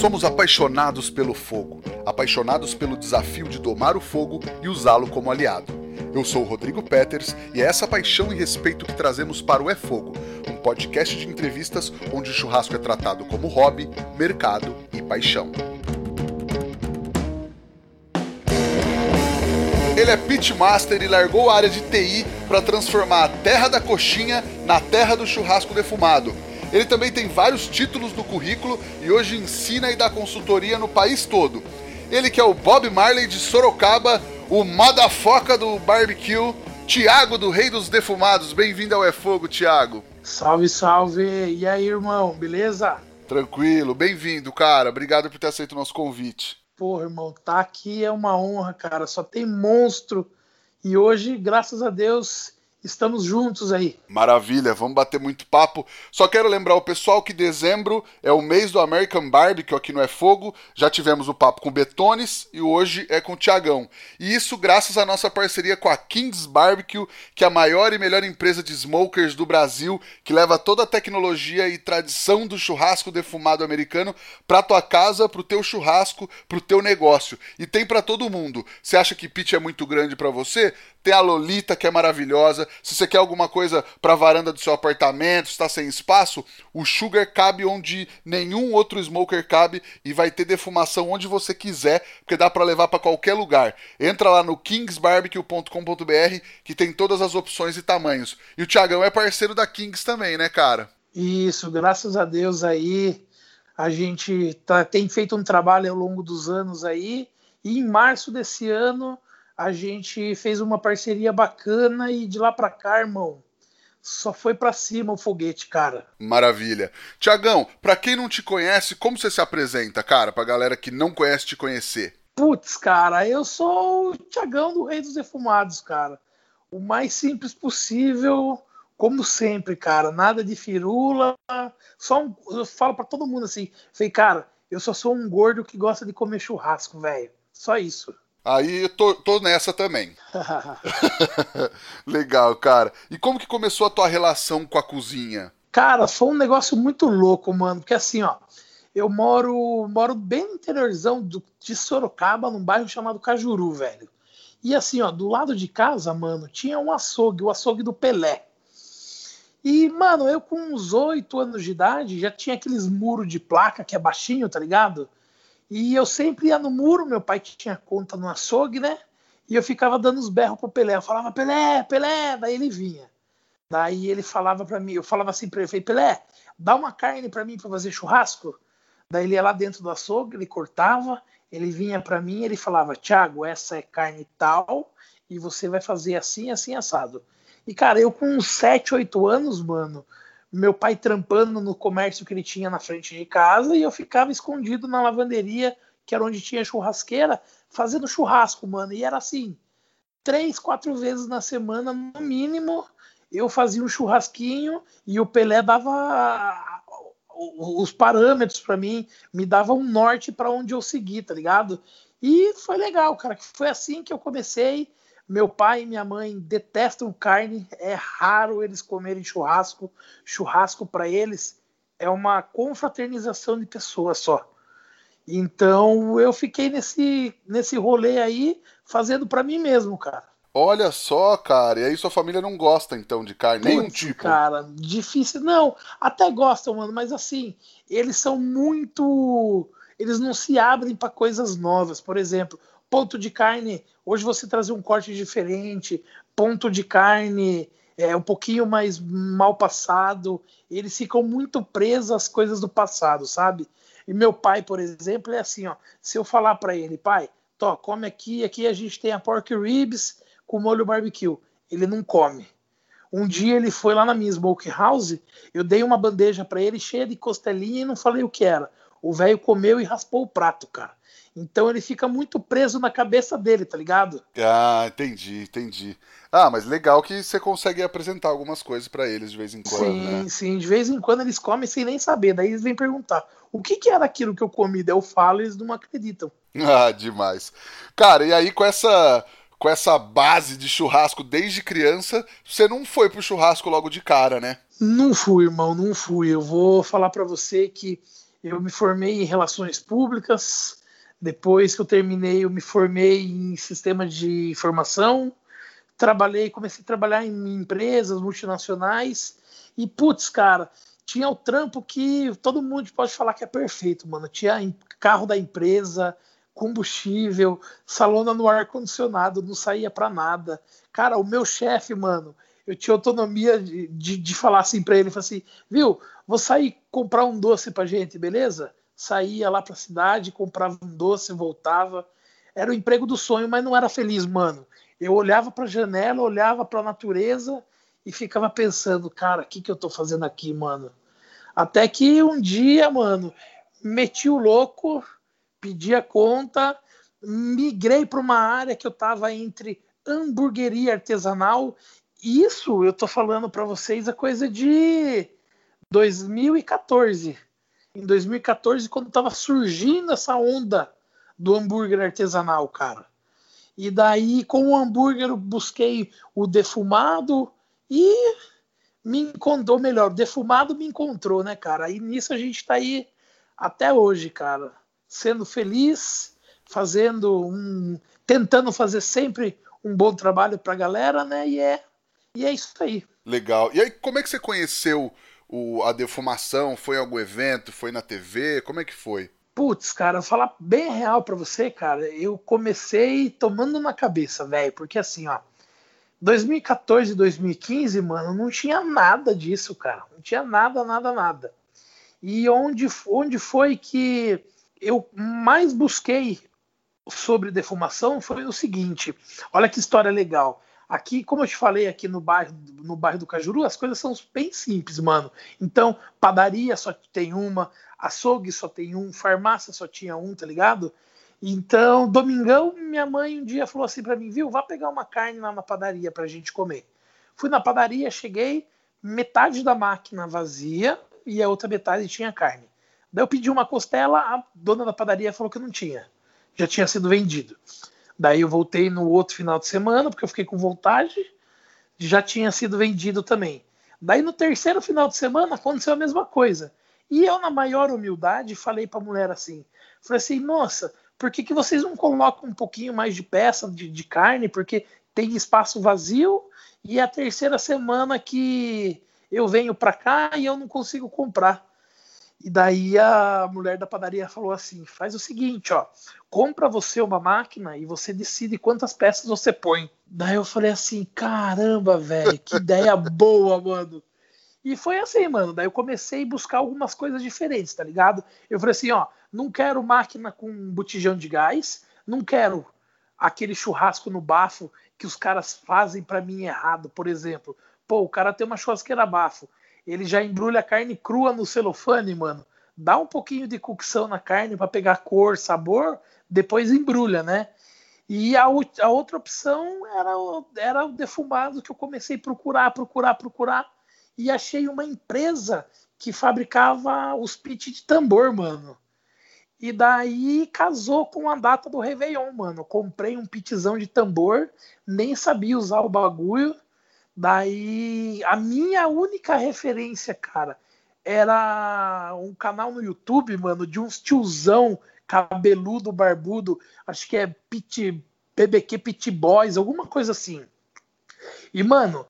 Somos apaixonados pelo fogo, apaixonados pelo desafio de domar o fogo e usá-lo como aliado. Eu sou o Rodrigo Peters e é essa paixão e respeito que trazemos para o É Fogo, um podcast de entrevistas onde o churrasco é tratado como hobby, mercado e paixão. Ele é pitmaster e largou a área de TI para transformar a terra da coxinha na terra do churrasco defumado. Ele também tem vários títulos no currículo e hoje ensina e dá consultoria no país todo. Ele que é o Bob Marley de Sorocaba, o motherfucker do barbecue, Tiago do Rei dos Defumados. Bem-vindo ao É Fogo, Tiago. Salve, salve! E aí, irmão, beleza? Tranquilo, bem-vindo, cara. Obrigado por ter aceito o nosso convite. Porra, irmão, tá aqui é uma honra, cara. Só tem monstro. E hoje, graças a Deus, Estamos juntos aí. Maravilha, vamos bater muito papo. Só quero lembrar o pessoal que dezembro é o mês do American Barbecue aqui no É Fogo. Já tivemos o papo com Betones e hoje é com o Tiagão. E isso graças à nossa parceria com a Kings Barbecue, que é a maior e melhor empresa de smokers do Brasil, que leva toda a tecnologia e tradição do churrasco defumado americano para tua casa, pro teu churrasco, pro teu negócio. E tem para todo mundo. Você acha que pitch é muito grande para você? Tem a Lolita, que é maravilhosa. Se você quer alguma coisa para varanda do seu apartamento, está sem espaço, o Sugar cabe onde nenhum outro smoker cabe e vai ter defumação onde você quiser, porque dá para levar para qualquer lugar. Entra lá no kingsbarbecue.com.br que tem todas as opções e tamanhos. E o Thiagão é parceiro da Kings também, né, cara? Isso, graças a Deus aí. A gente tá, tem feito um trabalho ao longo dos anos aí. E em março desse ano a gente fez uma parceria bacana e de lá para cá, irmão, só foi para cima o foguete, cara. Maravilha. Tiagão, para quem não te conhece, como você se apresenta, cara, pra galera que não conhece te conhecer? Putz, cara, eu sou o Tiagão do Rei dos Defumados, cara. O mais simples possível, como sempre, cara. Nada de firula. Só um, eu falo para todo mundo assim, falei, cara, eu só sou um gordo que gosta de comer churrasco, velho. Só isso. Aí eu tô, tô nessa também. Legal, cara. E como que começou a tua relação com a cozinha? Cara, foi um negócio muito louco, mano. Porque assim, ó, eu moro, moro bem no interiorzão do, de Sorocaba, num bairro chamado Cajuru, velho. E assim, ó, do lado de casa, mano, tinha um açougue, o açougue do Pelé. E, mano, eu com uns oito anos de idade já tinha aqueles muros de placa que é baixinho, tá ligado? E eu sempre ia no muro, meu pai tinha conta no açougue, né? E eu ficava dando os berros pro Pelé. Eu falava, Pelé, Pelé, daí ele vinha. Daí ele falava para mim, eu falava assim para ele, falei, Pelé, dá uma carne para mim para fazer churrasco. Daí ele ia lá dentro do açougue, ele cortava, ele vinha para mim, ele falava, Thiago, essa é carne tal e você vai fazer assim, assim assado. E cara, eu com uns 7, 8 anos, mano, meu pai trampando no comércio que ele tinha na frente de casa e eu ficava escondido na lavanderia, que era onde tinha churrasqueira, fazendo churrasco, mano. E era assim, três, quatro vezes na semana, no mínimo, eu fazia um churrasquinho e o Pelé dava os parâmetros para mim, me dava um norte para onde eu seguir, tá ligado? E foi legal, cara, que foi assim que eu comecei meu pai e minha mãe detestam carne, é raro eles comerem churrasco. Churrasco para eles é uma confraternização de pessoas só. Então eu fiquei nesse, nesse rolê aí fazendo para mim mesmo, cara. Olha só, cara, e aí sua família não gosta então de carne, Putz, nenhum tipo. Cara, difícil. Não, até gostam, mano, mas assim, eles são muito. Eles não se abrem para coisas novas. Por exemplo, ponto de carne, hoje você trazer um corte diferente, ponto de carne é um pouquinho mais mal passado, eles ficam muito presos às coisas do passado, sabe? E meu pai, por exemplo, é assim, ó, se eu falar para ele, pai, tô, come aqui, aqui a gente tem a pork ribs com molho barbecue, ele não come. Um dia ele foi lá na minha smoke house, eu dei uma bandeja para ele cheia de costelinha e não falei o que era. O velho comeu e raspou o prato, cara. Então ele fica muito preso na cabeça dele, tá ligado? Ah, entendi, entendi. Ah, mas legal que você consegue apresentar algumas coisas para eles de vez em quando, sim, né? Sim, de vez em quando eles comem sem nem saber. Daí eles vêm perguntar: o que, que era aquilo que eu comi? Daí eu falo e eles não acreditam. Ah, demais. Cara, e aí com essa com essa base de churrasco desde criança, você não foi pro churrasco logo de cara, né? Não fui, irmão, não fui. Eu vou falar para você que Eu me formei em relações públicas. Depois que eu terminei, eu me formei em sistema de informação. Trabalhei, comecei a trabalhar em empresas multinacionais. E, putz, cara, tinha o trampo que todo mundo pode falar que é perfeito, mano. Tinha carro da empresa, combustível, salona no ar-condicionado, não saía para nada. Cara, o meu chefe, mano, eu tinha autonomia de, de, de falar assim para ele, assim, viu, vou sair comprar um doce pra gente, beleza? Saía lá pra cidade, comprava um doce, voltava. Era o emprego do sonho, mas não era feliz, mano. Eu olhava pra janela, olhava pra natureza e ficava pensando, cara, o que, que eu tô fazendo aqui, mano? Até que um dia, mano, meti o louco, pedi a conta, migrei para uma área que eu tava entre hamburgueria artesanal isso eu tô falando para vocês a coisa de 2014. Em 2014, quando tava surgindo essa onda do hambúrguer artesanal, cara. E daí, com o hambúrguer, eu busquei o defumado e me encontrou, melhor, o defumado me encontrou, né, cara? E nisso a gente tá aí até hoje, cara. Sendo feliz, fazendo um. tentando fazer sempre um bom trabalho pra galera, né? E é e é isso aí. Legal. E aí, como é que você conheceu o, a defumação? Foi em algum evento? Foi na TV? Como é que foi? Putz, cara, falar bem real para você, cara, eu comecei tomando na cabeça, velho, porque assim, ó, 2014, 2015, mano, não tinha nada disso, cara. Não tinha nada, nada, nada. E onde, onde foi que eu mais busquei sobre defumação foi o seguinte: olha que história legal. Aqui, como eu te falei aqui no bairro, no bairro do Cajuru, as coisas são bem simples, mano. Então, padaria só tem uma, açougue só tem um, farmácia só tinha um, tá ligado? Então, domingão, minha mãe um dia falou assim para mim, viu, vá pegar uma carne lá na padaria pra gente comer. Fui na padaria, cheguei, metade da máquina vazia e a outra metade tinha carne. Daí eu pedi uma costela, a dona da padaria falou que não tinha. Já tinha sido vendido. Daí eu voltei no outro final de semana, porque eu fiquei com vontade, já tinha sido vendido também. Daí no terceiro final de semana aconteceu a mesma coisa. E eu, na maior humildade, falei para a mulher assim: falei assim, moça, por que, que vocês não colocam um pouquinho mais de peça de, de carne? Porque tem espaço vazio e é a terceira semana que eu venho para cá e eu não consigo comprar. E daí a mulher da padaria falou assim: faz o seguinte, ó, compra você uma máquina e você decide quantas peças você põe. Daí eu falei assim: caramba, velho, que ideia boa, mano. E foi assim, mano. Daí eu comecei a buscar algumas coisas diferentes, tá ligado? Eu falei assim: ó, não quero máquina com botijão de gás, não quero aquele churrasco no bafo que os caras fazem para mim errado, por exemplo. Pô, o cara tem uma churrasqueira bafo ele já embrulha a carne crua no celofane, mano. Dá um pouquinho de cocção na carne para pegar cor, sabor, depois embrulha, né? E a, a, outra opção era o, era o defumado que eu comecei a procurar, procurar, procurar e achei uma empresa que fabricava os pits de tambor, mano. E daí casou com a data do Réveillon, mano. comprei um pitzão de tambor, nem sabia usar o bagulho. Daí, a minha única referência, cara, era um canal no YouTube, mano, de uns tiozão cabeludo, barbudo, acho que é Pit, BBQ Pit Boys, alguma coisa assim. E, mano,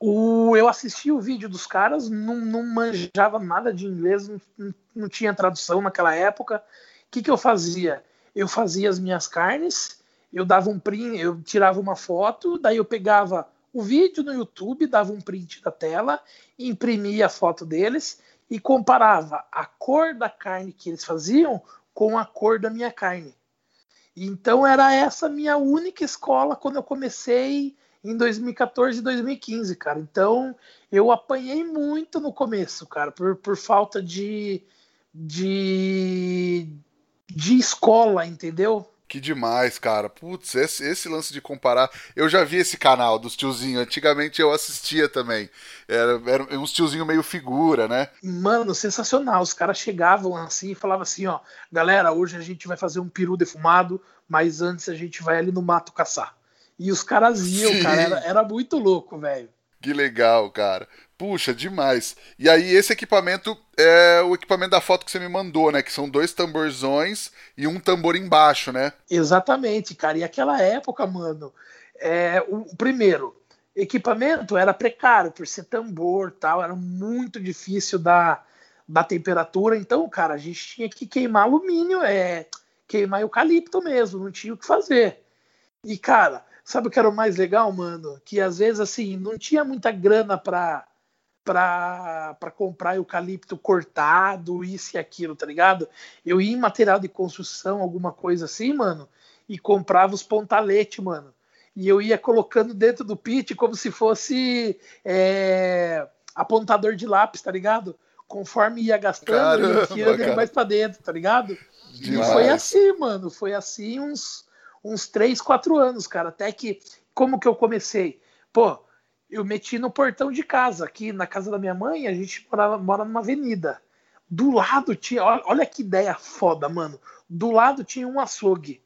o, eu assisti o vídeo dos caras, não, não manjava nada de inglês, não, não tinha tradução naquela época. O que, que eu fazia? Eu fazia as minhas carnes, eu dava um print, eu tirava uma foto, daí eu pegava o vídeo no YouTube, dava um print da tela, imprimia a foto deles e comparava a cor da carne que eles faziam com a cor da minha carne. Então era essa minha única escola quando eu comecei em 2014 e 2015, cara. Então eu apanhei muito no começo, cara, por, por falta de, de, de escola, entendeu? Que demais, cara. Putz, esse, esse, lance de comparar. Eu já vi esse canal dos tiozinhos. Antigamente eu assistia também. Era, era uns tiozinhos meio figura, né? Mano, sensacional. Os caras chegavam assim e falavam assim: ó, galera, hoje a gente vai fazer um peru defumado, mas antes a gente vai ali no mato caçar. E os caras iam, Sim. cara. Era, era muito louco, velho. Que legal, cara. Puxa, demais. E aí, esse equipamento é o equipamento da foto que você me mandou, né? Que são dois tamborzões e um tambor embaixo, né? Exatamente, cara. E aquela época, mano, é, o primeiro, equipamento era precário por ser tambor tal, era muito difícil da, da temperatura. Então, cara, a gente tinha que queimar alumínio, é, queimar eucalipto mesmo, não tinha o que fazer. E, cara, sabe o que era o mais legal, mano? Que às vezes, assim, não tinha muita grana pra para comprar eucalipto cortado, isso e aquilo, tá ligado? Eu ia em material de construção, alguma coisa assim, mano, e comprava os pontalete, mano. E eu ia colocando dentro do pit como se fosse é, apontador de lápis, tá ligado? Conforme ia gastando, Caramba, ia enfiando ele mais pra dentro, tá ligado? Demais. E foi assim, mano. Foi assim uns, uns 3, 4 anos, cara. Até que, como que eu comecei? Pô, eu meti no portão de casa. Aqui na casa da minha mãe, a gente morava, mora numa avenida. Do lado tinha. Olha, olha que ideia foda, mano. Do lado tinha um açougue.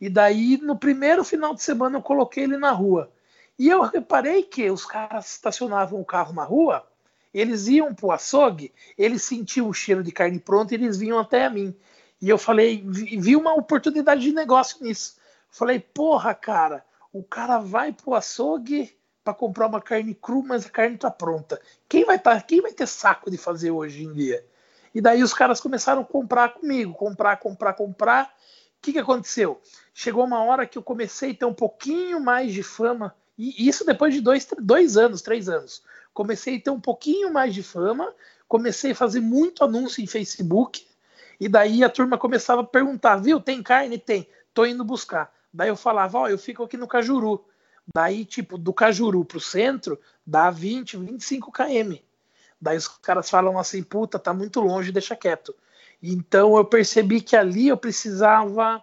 E daí, no primeiro final de semana, eu coloquei ele na rua. E eu reparei que os caras estacionavam o carro na rua, eles iam pro açougue, eles sentiam o cheiro de carne pronta e eles vinham até a mim. E eu falei, vi uma oportunidade de negócio nisso. Falei, porra, cara, o cara vai pro açougue para comprar uma carne crua, mas a carne está pronta. Quem vai, tá, quem vai ter saco de fazer hoje em dia? E daí os caras começaram a comprar comigo, comprar, comprar, comprar. O que, que aconteceu? Chegou uma hora que eu comecei a ter um pouquinho mais de fama, e isso depois de dois, dois anos, três anos. Comecei a ter um pouquinho mais de fama, comecei a fazer muito anúncio em Facebook, e daí a turma começava a perguntar, viu, tem carne? Tem, tô indo buscar. Daí eu falava, ó, oh, eu fico aqui no Cajuru. Daí, tipo, do Cajuru pro centro, dá 20, 25 km. Daí os caras falam assim, puta, tá muito longe, deixa quieto. Então eu percebi que ali eu precisava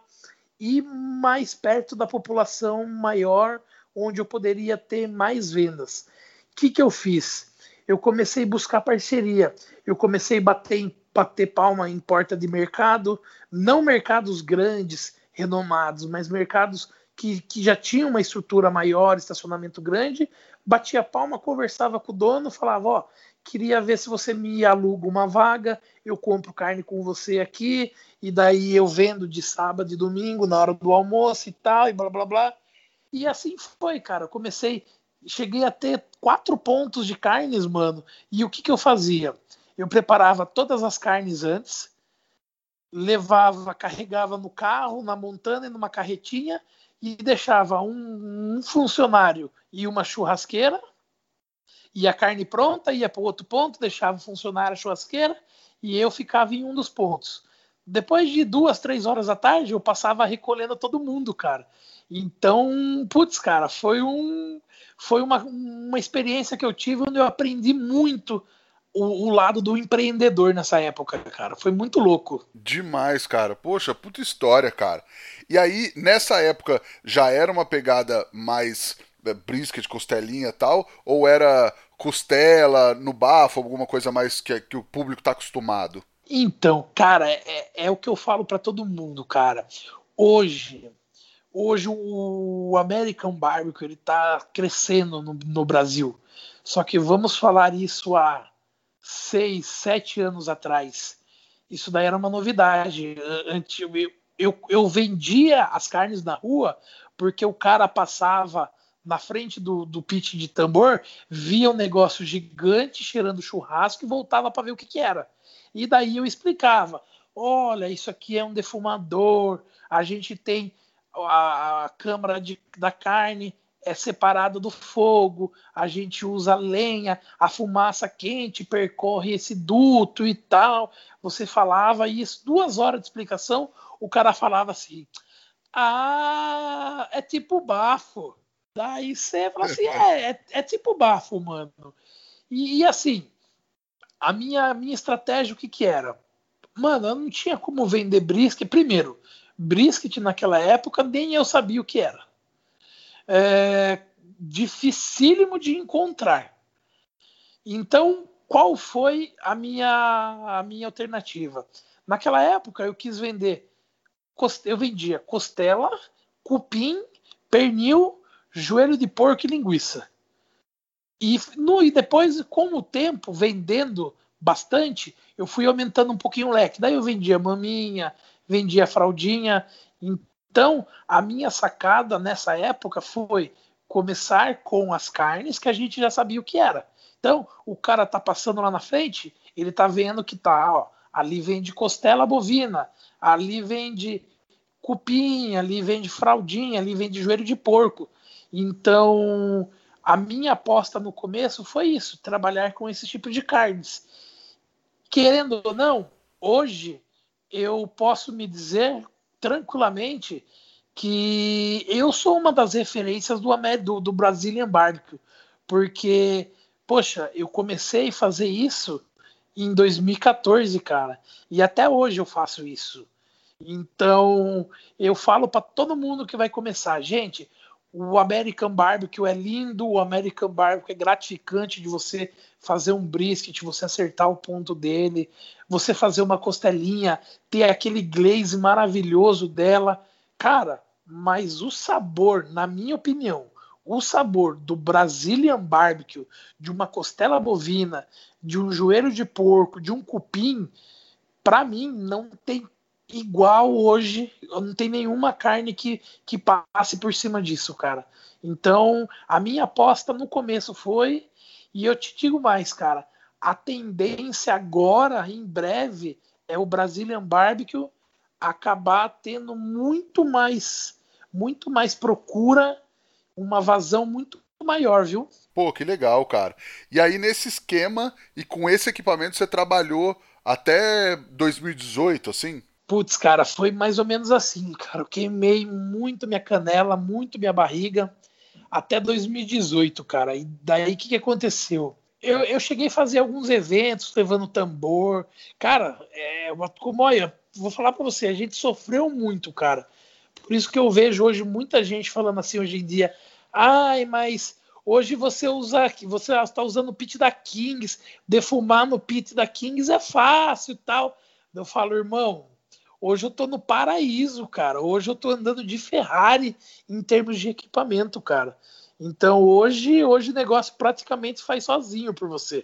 ir mais perto da população maior, onde eu poderia ter mais vendas. O que, que eu fiz? Eu comecei a buscar parceria. Eu comecei a bater, bater palma em porta de mercado, não mercados grandes, renomados, mas mercados que, que já tinha uma estrutura maior, estacionamento grande, batia palma, conversava com o dono, falava, ó, queria ver se você me aluga uma vaga, eu compro carne com você aqui, e daí eu vendo de sábado e domingo na hora do almoço e tal, e blá blá blá. E assim foi, cara. comecei, cheguei a ter quatro pontos de carnes, mano. E o que, que eu fazia? Eu preparava todas as carnes antes, levava, carregava no carro, na montana e numa carretinha, e deixava um, um funcionário e uma churrasqueira, e a carne pronta, ia para o outro ponto, deixava o funcionário a churrasqueira, e eu ficava em um dos pontos. Depois de duas, três horas da tarde, eu passava recolhendo todo mundo, cara. Então, putz, cara, foi um foi uma, uma experiência que eu tive onde eu aprendi muito o, o, lado do empreendedor nessa época, cara. Foi muito louco. Demais, cara. Poxa, puta história, cara. E aí, nessa época, já era uma pegada mais é, brisket, costelinha e tal? Ou era costela no bafo, alguma coisa mais que, que o público tá acostumado? Então, cara, é, é o que eu falo para todo mundo, cara. Hoje, hoje o American Barbecue ele tá crescendo no, no Brasil. Só que vamos falar isso há seis, sete anos atrás, isso daí era uma novidade. Antes, eu, eu, vendia as carnes na rua porque o cara passava na frente do, do pit de tambor, via um negócio gigante cheirando churrasco e voltava para ver o que, que era. E daí eu explicava: olha, isso aqui é um defumador, a gente tem a, a câmara de, da carne é separada do fogo, a gente usa lenha, a fumaça quente percorre esse duto e tal. Você falava isso, duas horas de explicação, o cara falava assim: Ah, é tipo bafo. Daí você fala assim: é, é, é tipo bafo, mano. E, e, assim, a minha, minha estratégia, o que que era? Mano, eu não tinha como vender brisket. Primeiro, brisket naquela época nem eu sabia o que era é, dificílimo de encontrar. Então, qual foi a minha, a minha alternativa? Naquela época, eu quis vender, eu vendia costela, cupim, pernil, joelho de porco e linguiça. E, no, e depois, com o tempo, vendendo bastante, eu fui aumentando um pouquinho o leque. Daí eu vendia maminha, vendia fraldinha. Então, a minha sacada nessa época foi começar com as carnes que a gente já sabia o que era. Então, o cara tá passando lá na frente, ele tá vendo que tá, ó, ali vende costela bovina, ali vende cupim, ali vende fraldinha, ali vende joelho de porco. Então, a minha aposta no começo foi isso, trabalhar com esse tipo de carnes. Querendo ou não, hoje eu posso me dizer tranquilamente que eu sou uma das referências do, do, do Brazilian Barbecue, porque, poxa, eu comecei a fazer isso em 2014, cara, e até hoje eu faço isso. Então, eu falo para todo mundo que vai começar, gente, o American Barbecue é lindo, o American Barbecue é gratificante de você fazer um brisket, você acertar o ponto dele, você fazer uma costelinha, ter aquele glaze maravilhoso dela. Cara, mas o sabor, na minha opinião, o sabor do Brazilian Barbecue, de uma costela bovina, de um joelho de porco, de um cupim, para mim não tem igual hoje, não tem nenhuma carne que, que passe por cima disso, cara. Então, a minha aposta no começo foi, e eu te digo mais, cara, a tendência agora, em breve, é o Brazilian Barbecue acabar tendo muito mais, muito mais procura, uma vazão muito maior, viu? Pô, que legal, cara. E aí, nesse esquema e com esse equipamento, você trabalhou até 2018, assim? Putz, cara, foi mais ou menos assim, cara. Eu queimei muito minha canela, muito minha barriga, até 2018, cara. E daí o que, que aconteceu? Eu, eu cheguei a fazer alguns eventos levando tambor. Cara, é, olha, vou falar para você, a gente sofreu muito, cara. Por isso que eu vejo hoje muita gente falando assim hoje em dia. Ai, mas hoje você usa, você está usando o pit da Kings, defumar no pit da Kings é fácil, tal. Eu falo, irmão, Hoje eu tô no paraíso, cara. Hoje eu tô andando de Ferrari em termos de equipamento, cara. Então hoje, hoje o negócio praticamente faz sozinho por você.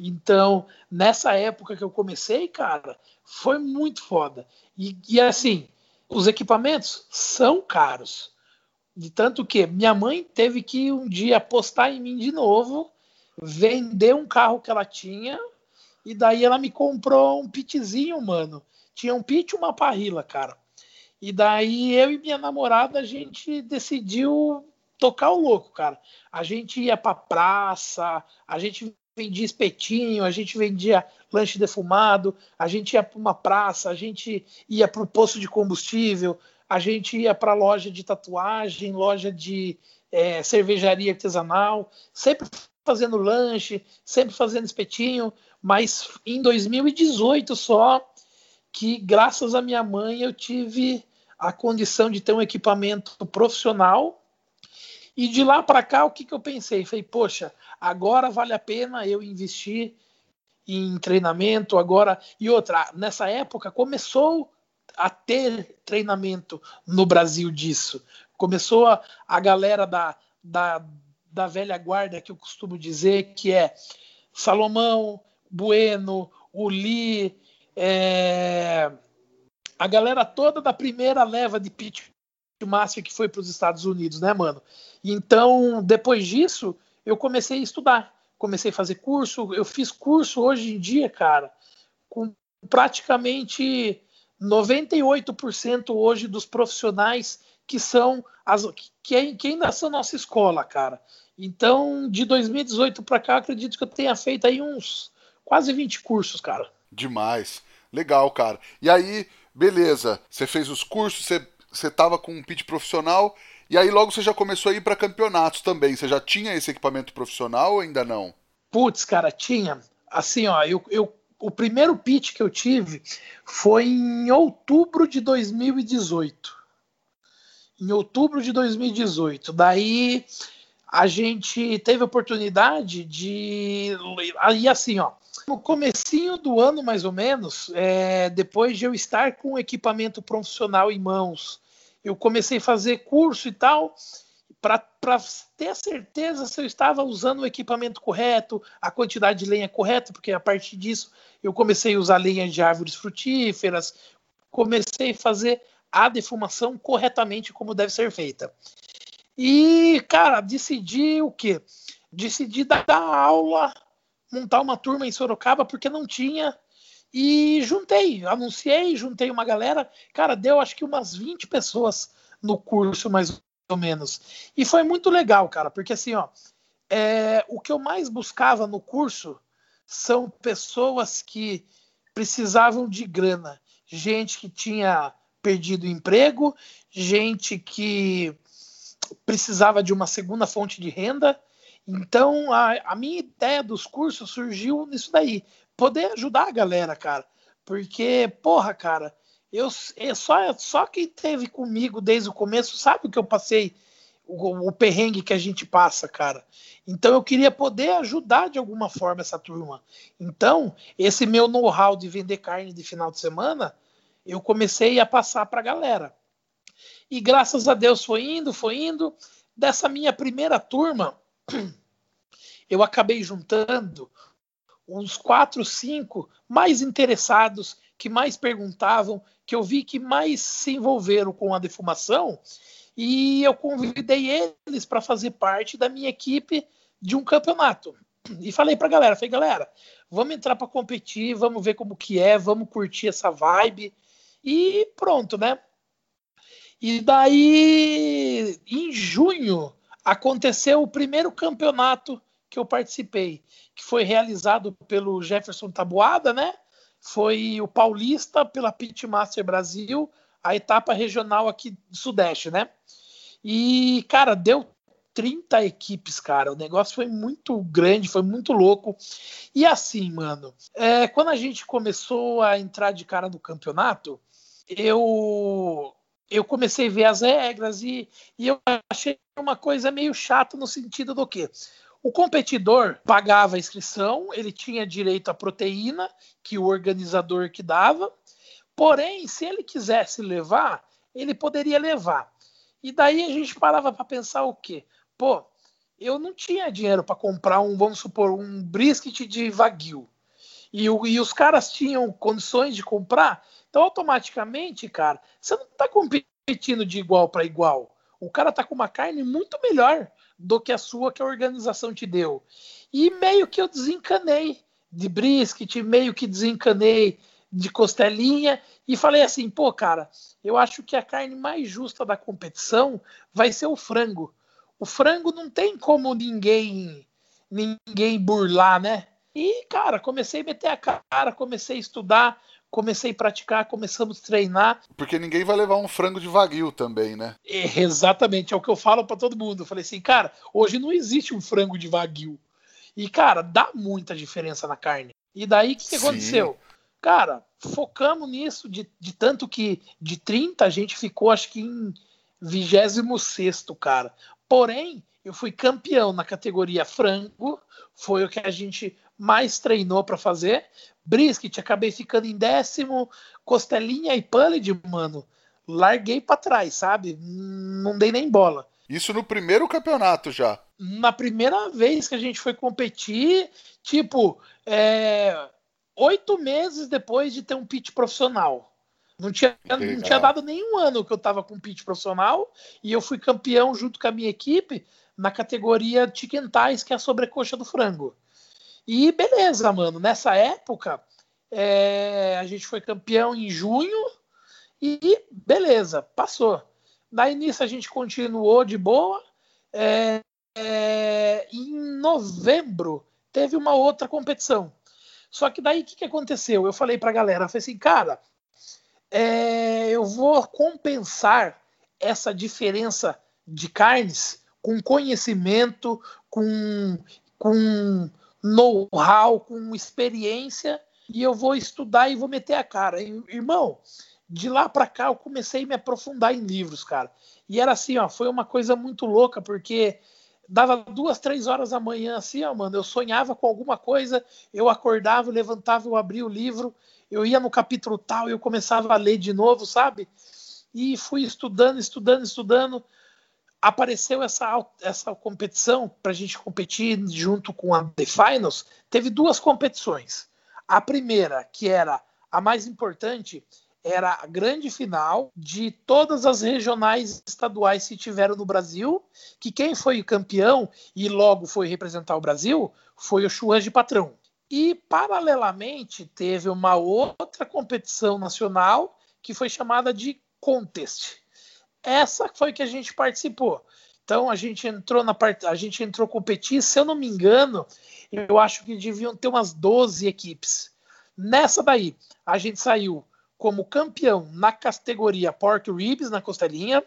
Então, nessa época que eu comecei, cara, foi muito foda. E, e assim, os equipamentos são caros. De tanto que minha mãe teve que um dia apostar em mim de novo, vender um carro que ela tinha, e daí ela me comprou um pitzinho, mano, tinha um pit e uma parrila, cara. E daí eu e minha namorada a gente decidiu tocar o louco, cara. A gente ia pra praça, a gente vendia espetinho, a gente vendia lanche defumado, a gente ia para uma praça, a gente ia para o posto de combustível, a gente ia para loja de tatuagem, loja de é, cervejaria artesanal, sempre fazendo lanche, sempre fazendo espetinho, mas em 2018 só que graças à minha mãe eu tive a condição de ter um equipamento profissional. E de lá para cá, o que, que eu pensei? Falei, poxa, agora vale a pena eu investir em treinamento agora. E outra, nessa época começou a ter treinamento no Brasil disso. Começou a, a galera da, da, da velha guarda, que eu costumo dizer, que é Salomão, Bueno, Uli, é, a galera toda da primeira leva de Pitmaster que foi para os Estados Unidos, né, mano? Então, depois disso, eu comecei a estudar, comecei a fazer curso. Eu fiz curso hoje em dia, cara, com praticamente 98% hoje dos profissionais que são as que, que ainda são nossa escola, cara. Então, de 2018 para cá, acredito que eu tenha feito aí uns quase 20 cursos, cara. Demais. Legal, cara. E aí, beleza, você fez os cursos, você, você tava com um pitch profissional, e aí logo você já começou a ir para campeonatos também. Você já tinha esse equipamento profissional ou ainda não? Putz, cara, tinha. Assim, ó, eu, eu, o primeiro pitch que eu tive foi em outubro de 2018. Em outubro de 2018. Daí a gente teve a oportunidade de. Aí assim, ó no comecinho do ano, mais ou menos, é, depois de eu estar com equipamento profissional em mãos, eu comecei a fazer curso e tal. para ter certeza se eu estava usando o equipamento correto, a quantidade de lenha correta, porque a partir disso eu comecei a usar lenha de árvores frutíferas, comecei a fazer a defumação corretamente como deve ser feita. E, cara, decidi o quê? Decidi dar aula, montar uma turma em Sorocaba, porque não tinha. E juntei, anunciei, juntei uma galera. Cara, deu acho que umas 20 pessoas no curso, mais ou menos. E foi muito legal, cara, porque assim, ó, é, o que eu mais buscava no curso são pessoas que precisavam de grana, gente que tinha perdido emprego, gente que precisava de uma segunda fonte de renda. Então, a, a minha ideia dos cursos surgiu nisso daí, poder ajudar a galera, cara. Porque, porra, cara, eu, é só, só quem teve comigo desde o começo sabe o que eu passei, o, o perrengue que a gente passa, cara. Então eu queria poder ajudar de alguma forma essa turma. Então, esse meu know-how de vender carne de final de semana, eu comecei a passar para a galera. E graças a Deus foi indo, foi indo. Dessa minha primeira turma, eu acabei juntando uns quatro, cinco mais interessados, que mais perguntavam, que eu vi que mais se envolveram com a defumação, e eu convidei eles para fazer parte da minha equipe de um campeonato. E falei para a galera, falei, galera, vamos entrar para competir, vamos ver como que é, vamos curtir essa vibe. E pronto, né? E daí, em junho, aconteceu o primeiro campeonato que eu participei, que foi realizado pelo Jefferson Tabuada, né? Foi o Paulista pela Pitmaster Brasil, a etapa regional aqui do Sudeste, né? E, cara, deu 30 equipes, cara. O negócio foi muito grande, foi muito louco. E assim, mano, é, quando a gente começou a entrar de cara no campeonato, eu eu comecei a ver as regras e, e eu achei uma coisa meio chata no sentido do que o competidor pagava a inscrição, ele tinha direito à proteína que o organizador que dava, porém, se ele quisesse levar, ele poderia levar. E daí a gente parava para pensar o quê? Pô, eu não tinha dinheiro para comprar um, vamos supor, um brisket de Wagyu. E, e os caras tinham condições de comprar, então, automaticamente, cara, você não está competindo de igual para igual. O cara tá com uma carne muito melhor do que a sua que a organização te deu. E meio que eu desencanei de brisket, meio que desencanei de costelinha e falei assim, pô, cara, eu acho que a carne mais justa da competição vai ser o frango. O frango não tem como ninguém ninguém burlar, né? E, cara, comecei a meter a cara, comecei a estudar, comecei a praticar, começamos a treinar. Porque ninguém vai levar um frango de vaguio também, né? É, exatamente, é o que eu falo para todo mundo. Eu falei assim, cara, hoje não existe um frango de vaguio. E, cara, dá muita diferença na carne. E daí, o que, que aconteceu? Cara, focamos nisso, de, de tanto que de 30 a gente ficou, acho que em 26, cara. Porém, eu fui campeão na categoria frango, foi o que a gente mais treinou para fazer. Brisket, acabei ficando em décimo. Costelinha e Pulled, mano, larguei para trás, sabe? Não dei nem bola. Isso no primeiro campeonato já. Na primeira vez que a gente foi competir, tipo, é, oito meses depois de ter um pitch profissional. Não tinha, não tinha dado nenhum ano que eu tava com pitch profissional e eu fui campeão junto com a minha equipe na categoria Chicken Ties, que é a sobrecoxa do frango. E beleza, mano. Nessa época, é, a gente foi campeão em junho e beleza, passou. Daí nisso a gente continuou de boa. É, é, em novembro teve uma outra competição. Só que daí o que, que aconteceu? Eu falei pra galera, eu falei assim, cara, é, eu vou compensar essa diferença de carnes com conhecimento, com, com know-how, com experiência, e eu vou estudar e vou meter a cara. Irmão, de lá para cá eu comecei a me aprofundar em livros, cara. E era assim, ó, foi uma coisa muito louca, porque dava duas, três horas da manhã, assim, ó, mano, eu sonhava com alguma coisa, eu acordava, eu levantava, eu abria o livro, eu ia no capítulo tal eu começava a ler de novo, sabe? E fui estudando, estudando, estudando. Apareceu essa, essa competição para a gente competir junto com a The Finals. Teve duas competições. A primeira, que era a mais importante, era a grande final de todas as regionais estaduais que tiveram no Brasil, que quem foi campeão e logo foi representar o Brasil foi o Churras de Patrão. E, paralelamente, teve uma outra competição nacional que foi chamada de Contest. Essa foi que a gente participou. Então a gente entrou na parte, a gente entrou competir, se eu não me engano, eu acho que deviam ter umas 12 equipes. Nessa daí, a gente saiu como campeão na categoria Pork Ribs, na costelinha.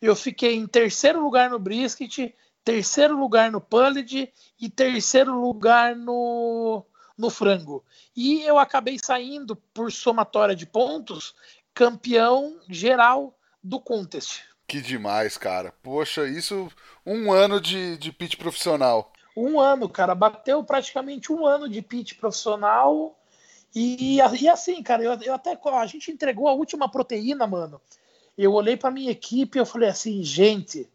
Eu fiquei em terceiro lugar no brisket, terceiro lugar no pulled e terceiro lugar no, no frango. E eu acabei saindo, por somatória de pontos, campeão geral do contest. Que demais, cara. Poxa, isso um ano de, de pitch profissional. Um ano, cara. Bateu praticamente um ano de pitch profissional e, e assim, cara, eu, eu até a gente entregou a última proteína, mano. Eu olhei para minha equipe e eu falei assim, gente,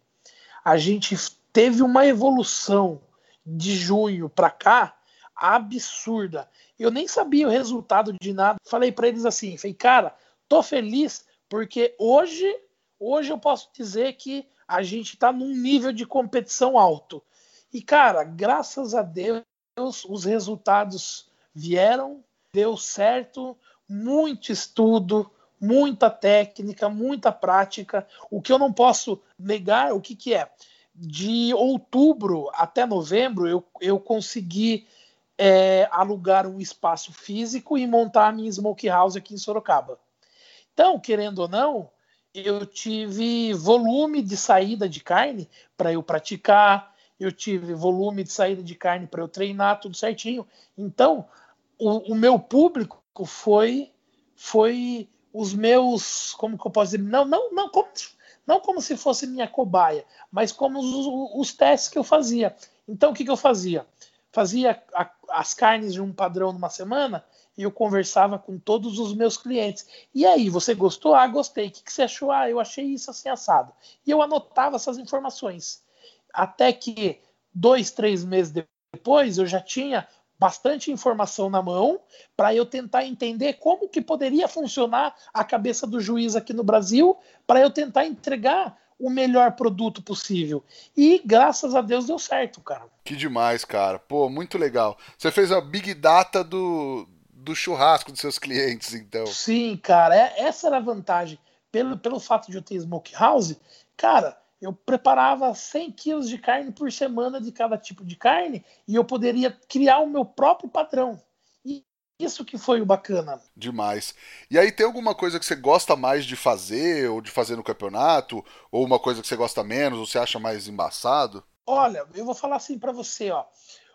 a gente teve uma evolução de junho para cá absurda. Eu nem sabia o resultado de nada. Falei para eles assim, falei, cara, tô feliz porque hoje, hoje eu posso dizer que a gente está num nível de competição alto. E cara, graças a Deus, os resultados vieram deu certo, muito estudo, muita técnica, muita prática. O que eu não posso negar, o que, que é? De outubro até novembro, eu, eu consegui é, alugar um espaço físico e montar a minha smokehouse aqui em Sorocaba. Então, querendo ou não, eu tive volume de saída de carne para eu praticar, eu tive volume de saída de carne para eu treinar, tudo certinho. Então, o, o, meu público foi foi os meus, como que eu posso dizer, não, não, não como, não como se fosse minha cobaia, mas como os, os testes que eu fazia. Então, o que, que eu fazia? Fazia a, as carnes de um padrão numa semana e eu conversava com todos os meus clientes. E aí, você gostou? Ah, gostei. O que, que você achou? Ah, eu achei isso assim assado. E eu anotava essas informações. Até que dois, três meses depois, eu já tinha bastante informação na mão para eu tentar entender como que poderia funcionar a cabeça do juiz aqui no Brasil para eu tentar entregar o melhor produto possível. E graças a Deus deu certo, cara. Que demais, cara. Pô, muito legal. Você fez a big data do, do churrasco dos seus clientes, então. Sim, cara. É, essa era a vantagem. Pelo, pelo fato de eu ter smokehouse, cara, eu preparava 100 quilos de carne por semana de cada tipo de carne e eu poderia criar o meu próprio padrão. Isso que foi o bacana. Demais. E aí tem alguma coisa que você gosta mais de fazer ou de fazer no campeonato? Ou uma coisa que você gosta menos ou você acha mais embaçado? Olha, eu vou falar assim para você, ó.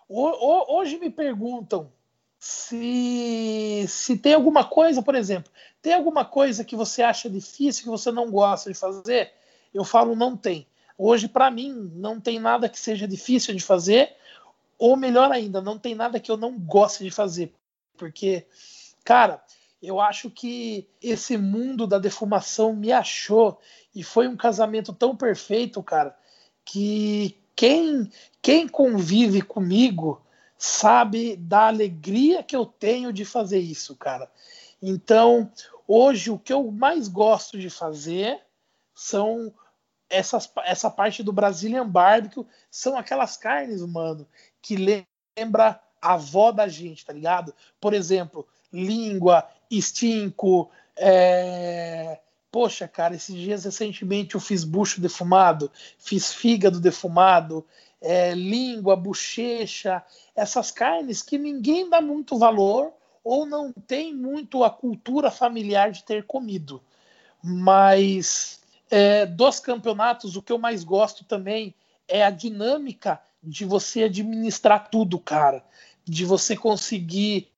Hoje me perguntam se, se tem alguma coisa, por exemplo, tem alguma coisa que você acha difícil, que você não gosta de fazer? eu falo não tem. Hoje, para mim, não tem nada que seja difícil de fazer, ou melhor ainda, não tem nada que eu não goste de fazer. Porque, cara, eu acho que esse mundo da defumação me achou e foi um casamento tão perfeito, cara, que quem, quem convive comigo sabe da alegria que eu tenho de fazer isso, cara. Então, hoje o que eu mais gosto de fazer são essas, essa parte do Brazilian Barbecue são aquelas carnes, mano, que lembra avó da gente, tá ligado? Por exemplo, língua, estinco, é... Poxa, cara, esses dias recentemente eu fiz bucho defumado, fiz fígado defumado, é, língua, bochecha, essas carnes que ninguém dá muito valor ou não tem muito a cultura familiar de ter comido. Mas é, dos campeonatos, o que eu mais gosto também é a dinâmica de você administrar tudo, cara. De você conseguir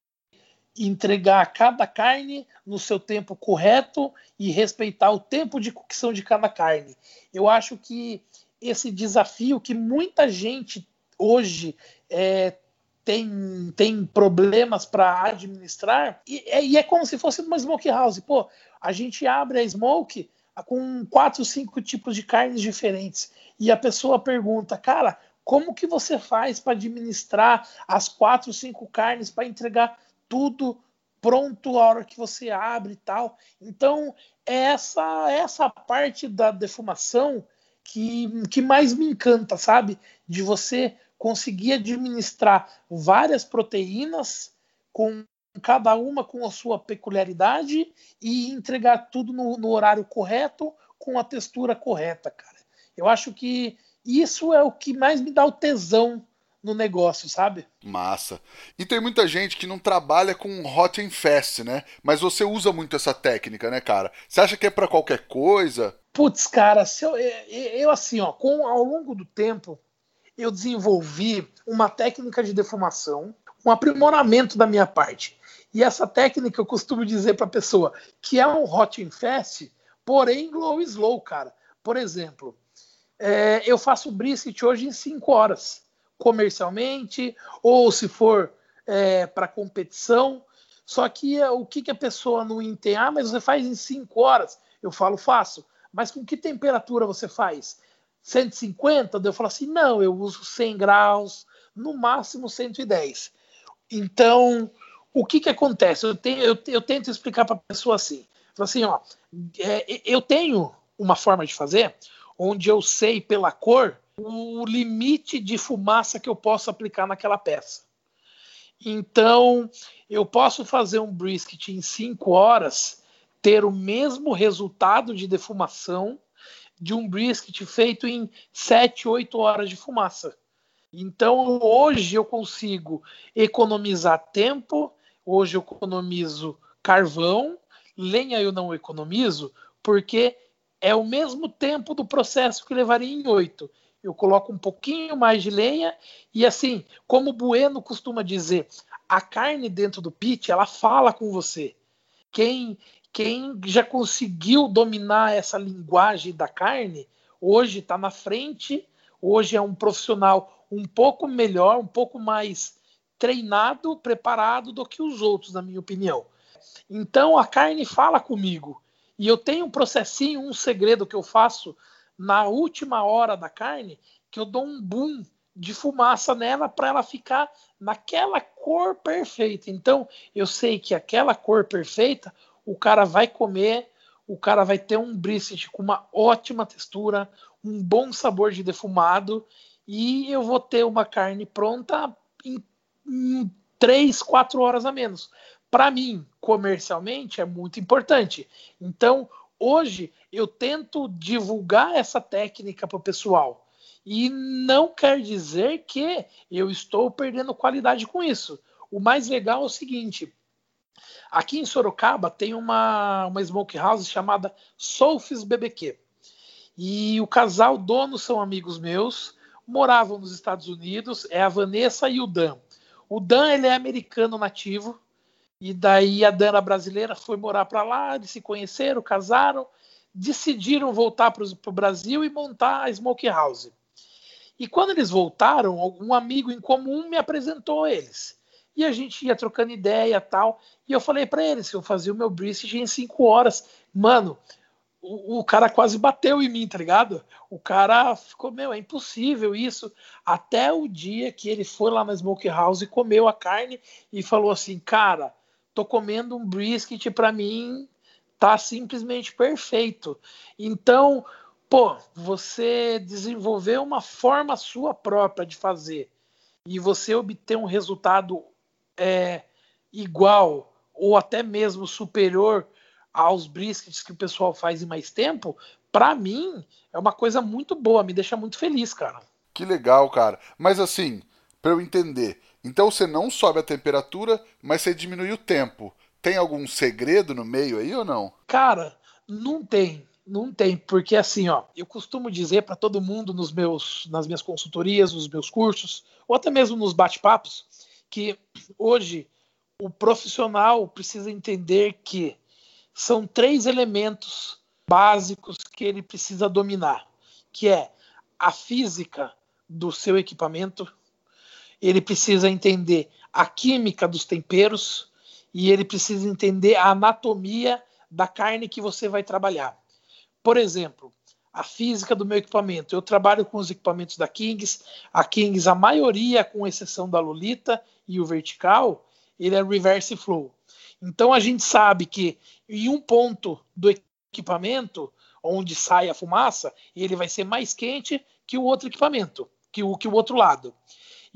entregar cada carne no seu tempo correto e respeitar o tempo de cocção de cada carne. Eu acho que esse desafio que muita gente hoje é, tem, tem problemas para administrar, e é, e é como se fosse uma smoke house. Pô, a gente abre a smoke, com quatro, cinco tipos de carnes diferentes. E a pessoa pergunta, cara, como que você faz para administrar as quatro, cinco carnes para entregar tudo pronto a hora que você abre e tal? Então, é essa essa parte da defumação que, que mais me encanta, sabe? De você conseguir administrar várias proteínas com cada uma com a sua peculiaridade e entregar tudo no, no horário correto, com a textura correta, cara. Eu acho que isso é o que mais me dá o tesão no negócio, sabe? Massa. E tem muita gente que não trabalha com hot and fast, né? Mas você usa muito essa técnica, né, cara? Você acha que é para qualquer coisa? Putz, cara, se eu, eu assim, ó, com ao longo do tempo, eu desenvolvi uma técnica de defumação, um aprimoramento da minha parte. E essa técnica eu costumo dizer para a pessoa que é um hot and fast, porém low slow, cara. Por exemplo, é, eu faço brisket hoje em 5 horas, comercialmente, ou se for é, para competição. Só que é, o que, que a pessoa não entende? Ah, mas você faz em 5 horas. Eu falo, faço. Mas com que temperatura você faz? 150? Eu falo assim, não, eu uso 100 graus, no máximo 110. Então, o que, que acontece? Eu, tenho, eu, eu tento explicar para a pessoa assim. Assim, ó, é, eu tenho uma forma de fazer onde eu sei pela cor o limite de fumaça que eu posso aplicar naquela peça. Então, eu posso fazer um brisket em 5 horas, ter o mesmo resultado de defumação de um brisket feito em 7, 8 horas de fumaça. Então, hoje eu consigo economizar tempo, hoje eu economizo carvão, lenha eu não economizo, porque é o mesmo tempo do processo que levaria em oito. Eu coloco um pouquinho mais de lenha e assim, como o Bueno costuma dizer, a carne dentro do pit, ela fala com você. Quem quem já conseguiu dominar essa linguagem da carne, hoje está na frente, hoje é um profissional um pouco melhor, um pouco mais treinado, preparado do que os outros, na minha opinião. Então a carne fala comigo. E eu tenho um processinho, um segredo que eu faço na última hora da carne, que eu dou um boom de fumaça nela para ela ficar naquela cor perfeita. Então, eu sei que aquela cor perfeita, o cara vai comer, o cara vai ter um brisket com uma ótima textura, um bom sabor de defumado e eu vou ter uma carne pronta em, em 3, 4 horas a menos para mim, comercialmente, é muito importante. Então, hoje, eu tento divulgar essa técnica para o pessoal. E não quer dizer que eu estou perdendo qualidade com isso. O mais legal é o seguinte: aqui em Sorocaba tem uma, uma smokehouse chamada Soulfis BBQ. E o casal dono são amigos meus, moravam nos Estados Unidos, é a Vanessa e o Dan. O Dan ele é americano nativo, e daí a Dana brasileira foi morar para lá, eles se conheceram, casaram, decidiram voltar para o Brasil e montar a Smokehouse. E quando eles voltaram, um amigo em comum me apresentou eles. E a gente ia trocando ideia tal. E eu falei para eles que eu fazia o meu brisket em cinco horas. Mano, o, o, cara quase bateu em mim, tá ligado? O cara ficou, meu, é impossível isso. Até o dia que ele foi lá na Smokehouse e comeu a carne e falou assim, cara, tô comendo um brisket para mim tá simplesmente perfeito. Então, pô, você desenvolver uma forma sua própria de fazer e você obter um resultado é, igual ou até mesmo superior aos briskets que o pessoal faz em mais tempo, para mim é uma coisa muito boa, me deixa muito feliz, cara. Que legal, cara. Mas assim, para eu entender, então você não sobe a temperatura, mas você diminui o tempo. Tem algum segredo no meio aí ou não? Cara, não tem. Não tem, porque assim, ó, eu costumo dizer para todo mundo nos meus, nas minhas consultorias, nos meus cursos, ou até mesmo nos bate-papos, que hoje o profissional precisa entender que são três elementos básicos que ele precisa dominar, que é a física do seu equipamento, ele precisa entender a química dos temperos e ele precisa entender a anatomia da carne que você vai trabalhar. por exemplo, a física do meu equipamento. Eu trabalho com os equipamentos da Kings. A Kings, a maioria, com exceção da Lolita e o vertical, ele é reverse flow. Então a gente sabe que em um ponto do equipamento, onde sai a fumaça, ele vai ser mais quente que o outro equipamento, que o, que o outro lado.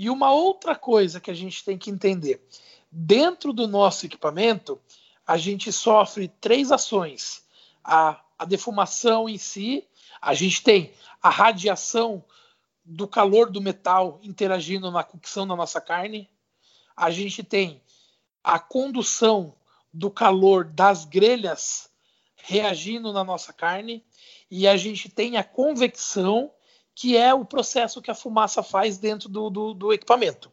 E uma outra coisa que a gente tem que entender: dentro do nosso equipamento, a gente sofre três ações. A, a defumação em si, a gente tem a radiação do calor do metal interagindo na cocção da nossa carne, a gente tem a condução do calor das grelhas reagindo na nossa carne. E a gente tem a convecção, que é o processo que a fumaça faz dentro do, do, do equipamento.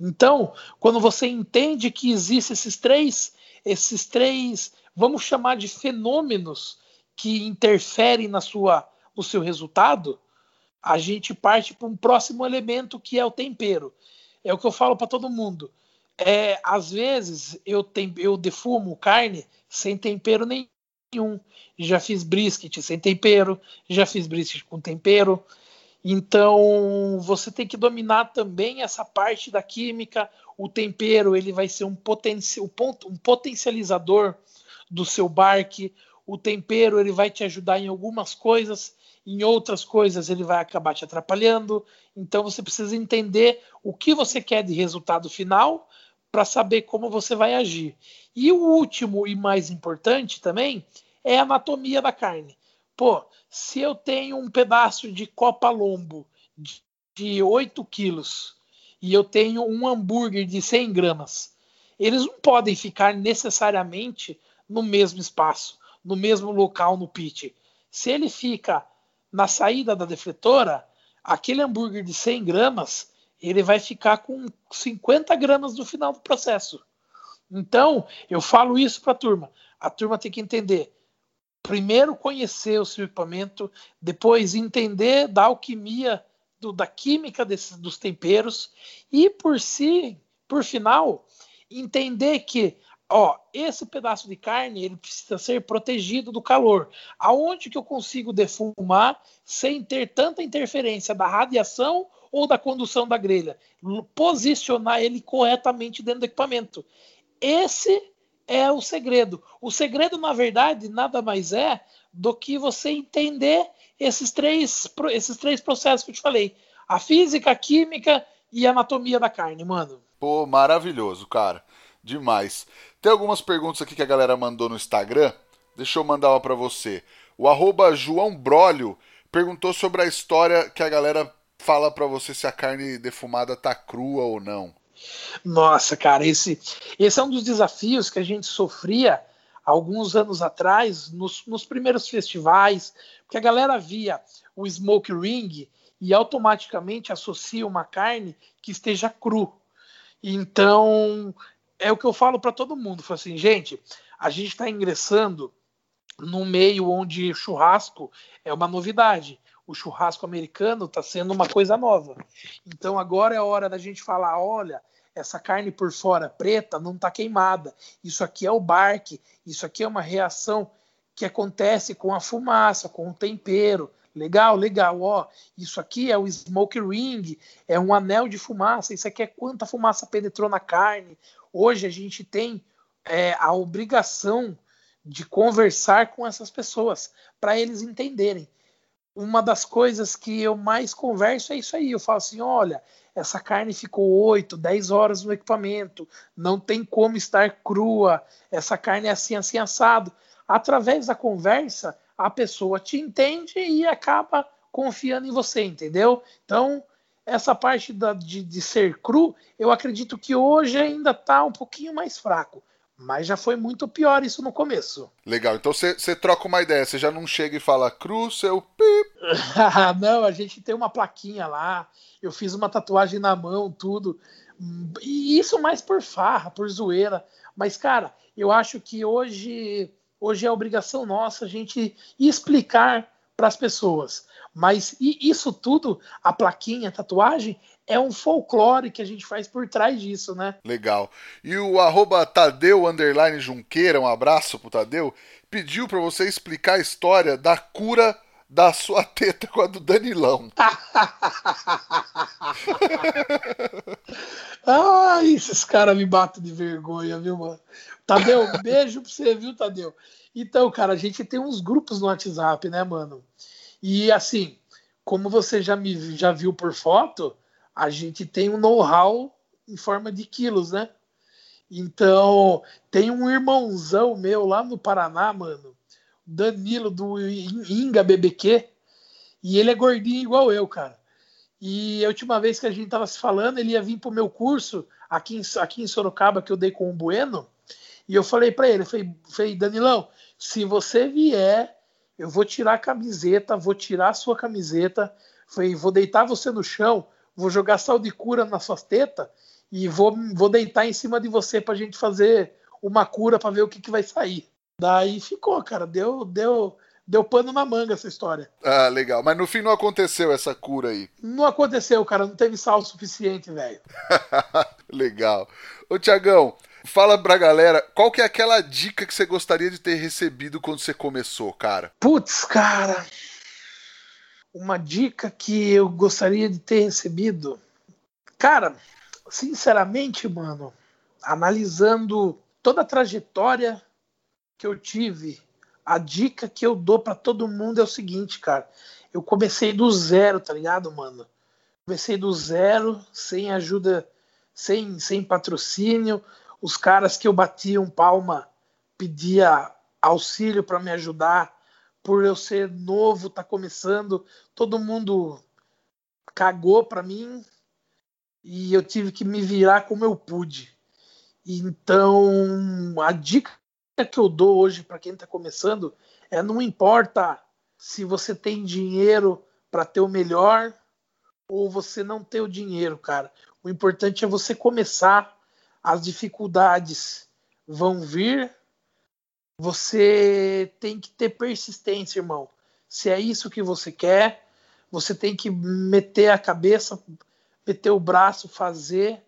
Então, quando você entende que existem esses três, esses três, vamos chamar de fenômenos que interferem na sua, no seu resultado, a gente parte para um próximo elemento que é o tempero. É o que eu falo para todo mundo. É, às vezes eu, tem, eu defumo carne sem tempero nenhum. Já fiz brisket sem tempero, já fiz brisket com tempero. Então você tem que dominar também essa parte da química. O tempero ele vai ser um, um potencializador do seu barque. O tempero ele vai te ajudar em algumas coisas, em outras coisas ele vai acabar te atrapalhando. Então você precisa entender o que você quer de resultado final para saber como você vai agir. E o último e mais importante também é a anatomia da carne. Pô, se eu tenho um pedaço de copa lombo de, de 8 quilos e eu tenho um hambúrguer de 100 gramas, eles não podem ficar necessariamente no mesmo espaço, no mesmo local no pit. Se ele fica na saída da defletora, aquele hambúrguer de 100 gramas ele vai ficar com 50 gramas no final do processo. Então, eu falo isso para a turma. A turma tem que entender. Primeiro conhecer o seu equipamento, depois entender da alquimia, do, da química dos temperos e por si, por final, entender que ó, esse pedaço de carne ele precisa ser protegido do calor. Aonde que eu consigo defumar sem ter tanta interferência da radiação ou da condução da grelha, posicionar ele corretamente dentro do equipamento. Esse é o segredo. O segredo, na verdade, nada mais é do que você entender esses três, esses três processos que eu te falei: a física, a química e a anatomia da carne, mano. Pô, maravilhoso, cara. Demais. Tem algumas perguntas aqui que a galera mandou no Instagram. Deixa eu mandar uma para você. O arroba João Brolio perguntou sobre a história que a galera fala para você se a carne defumada tá crua ou não. Nossa, cara, esse, esse é um dos desafios que a gente sofria alguns anos atrás, nos, nos primeiros festivais, porque a galera via o smoke ring e automaticamente associa uma carne que esteja cru. Então, é o que eu falo para todo mundo, falo assim, gente, a gente está ingressando num meio onde churrasco é uma novidade o churrasco americano está sendo uma coisa nova. Então agora é hora da gente falar: olha, essa carne por fora preta não está queimada. Isso aqui é o barque, isso aqui é uma reação que acontece com a fumaça, com o tempero. Legal, legal, ó. Isso aqui é o smoke ring, é um anel de fumaça. Isso aqui é quanta fumaça penetrou na carne. Hoje a gente tem é, a obrigação de conversar com essas pessoas para eles entenderem uma das coisas que eu mais converso é isso aí. Eu falo assim: olha, essa carne ficou 8, 10 horas no equipamento, não tem como estar crua, essa carne é assim, assim, assado. Através da conversa, a pessoa te entende e acaba confiando em você, entendeu? Então, essa parte da, de, de ser cru, eu acredito que hoje ainda está um pouquinho mais fraco. Mas já foi muito pior isso no começo. Legal, então você troca uma ideia, você já não chega e fala cru, seu pip. não, a gente tem uma plaquinha lá, eu fiz uma tatuagem na mão, tudo. E isso mais por farra, por zoeira. Mas, cara, eu acho que hoje, hoje é obrigação nossa a gente explicar para as pessoas. Mas isso tudo, a plaquinha, a tatuagem, é um folclore que a gente faz por trás disso, né? Legal. E o arroba Tadeu Junqueira, um abraço pro Tadeu, pediu para você explicar a história da cura da sua teta com a do Danilão. Ai, esses caras me batem de vergonha, viu, mano? Tadeu, um beijo pra você, viu, Tadeu? Então, cara, a gente tem uns grupos no WhatsApp, né, mano? E assim, como você já me já viu por foto, a gente tem um know-how em forma de quilos, né? Então, tem um irmãozão meu lá no Paraná, mano, Danilo do Inga BBQ, e ele é gordinho igual eu, cara. E a última vez que a gente tava se falando, ele ia vir pro meu curso aqui em, aqui em Sorocaba que eu dei com o Bueno, e eu falei para ele, falei, falei, Danilão, se você vier, eu vou tirar a camiseta, vou tirar a sua camiseta, falei, vou deitar você no chão, vou jogar sal de cura nas suas tetas e vou, vou deitar em cima de você pra gente fazer uma cura para ver o que, que vai sair. Daí ficou, cara. Deu, deu, deu pano na manga essa história. Ah, legal. Mas no fim não aconteceu essa cura aí. Não aconteceu, cara. Não teve sal suficiente, velho. legal. Ô, Tiagão, fala pra galera, qual que é aquela dica que você gostaria de ter recebido quando você começou, cara? Putz, cara. Uma dica que eu gostaria de ter recebido. Cara, sinceramente, mano, analisando toda a trajetória que eu tive, a dica que eu dou para todo mundo é o seguinte, cara. Eu comecei do zero, tá ligado, mano? Comecei do zero, sem ajuda, sem, sem patrocínio. Os caras que eu batia um palma pedia auxílio para me ajudar. Por eu ser novo, tá começando, todo mundo cagou para mim e eu tive que me virar como eu pude. Então, a dica que eu dou hoje para quem está começando é não importa se você tem dinheiro para ter o melhor ou você não ter o dinheiro, cara. O importante é você começar. As dificuldades vão vir. Você tem que ter persistência, irmão. Se é isso que você quer, você tem que meter a cabeça, meter o braço, fazer.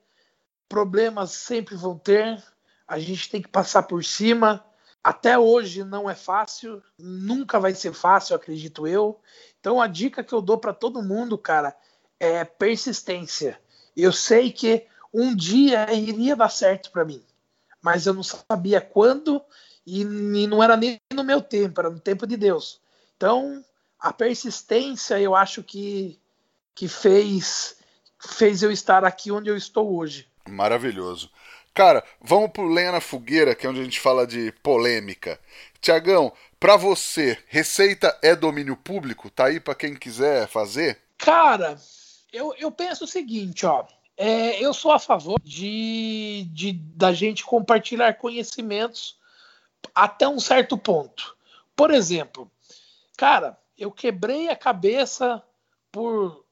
Problemas sempre vão ter a gente tem que passar por cima. Até hoje não é fácil, nunca vai ser fácil, acredito eu. Então a dica que eu dou para todo mundo, cara, é persistência. Eu sei que um dia iria dar certo para mim, mas eu não sabia quando e, e não era nem no meu tempo, era no tempo de Deus. Então a persistência eu acho que, que fez fez eu estar aqui onde eu estou hoje. Maravilhoso. Cara, vamos pro Lenha na Fogueira, que é onde a gente fala de polêmica. Tiagão, pra você, receita é domínio público? Tá aí pra quem quiser fazer? Cara, eu, eu penso o seguinte, ó. É, eu sou a favor de, de da gente compartilhar conhecimentos até um certo ponto. Por exemplo, cara, eu quebrei a cabeça por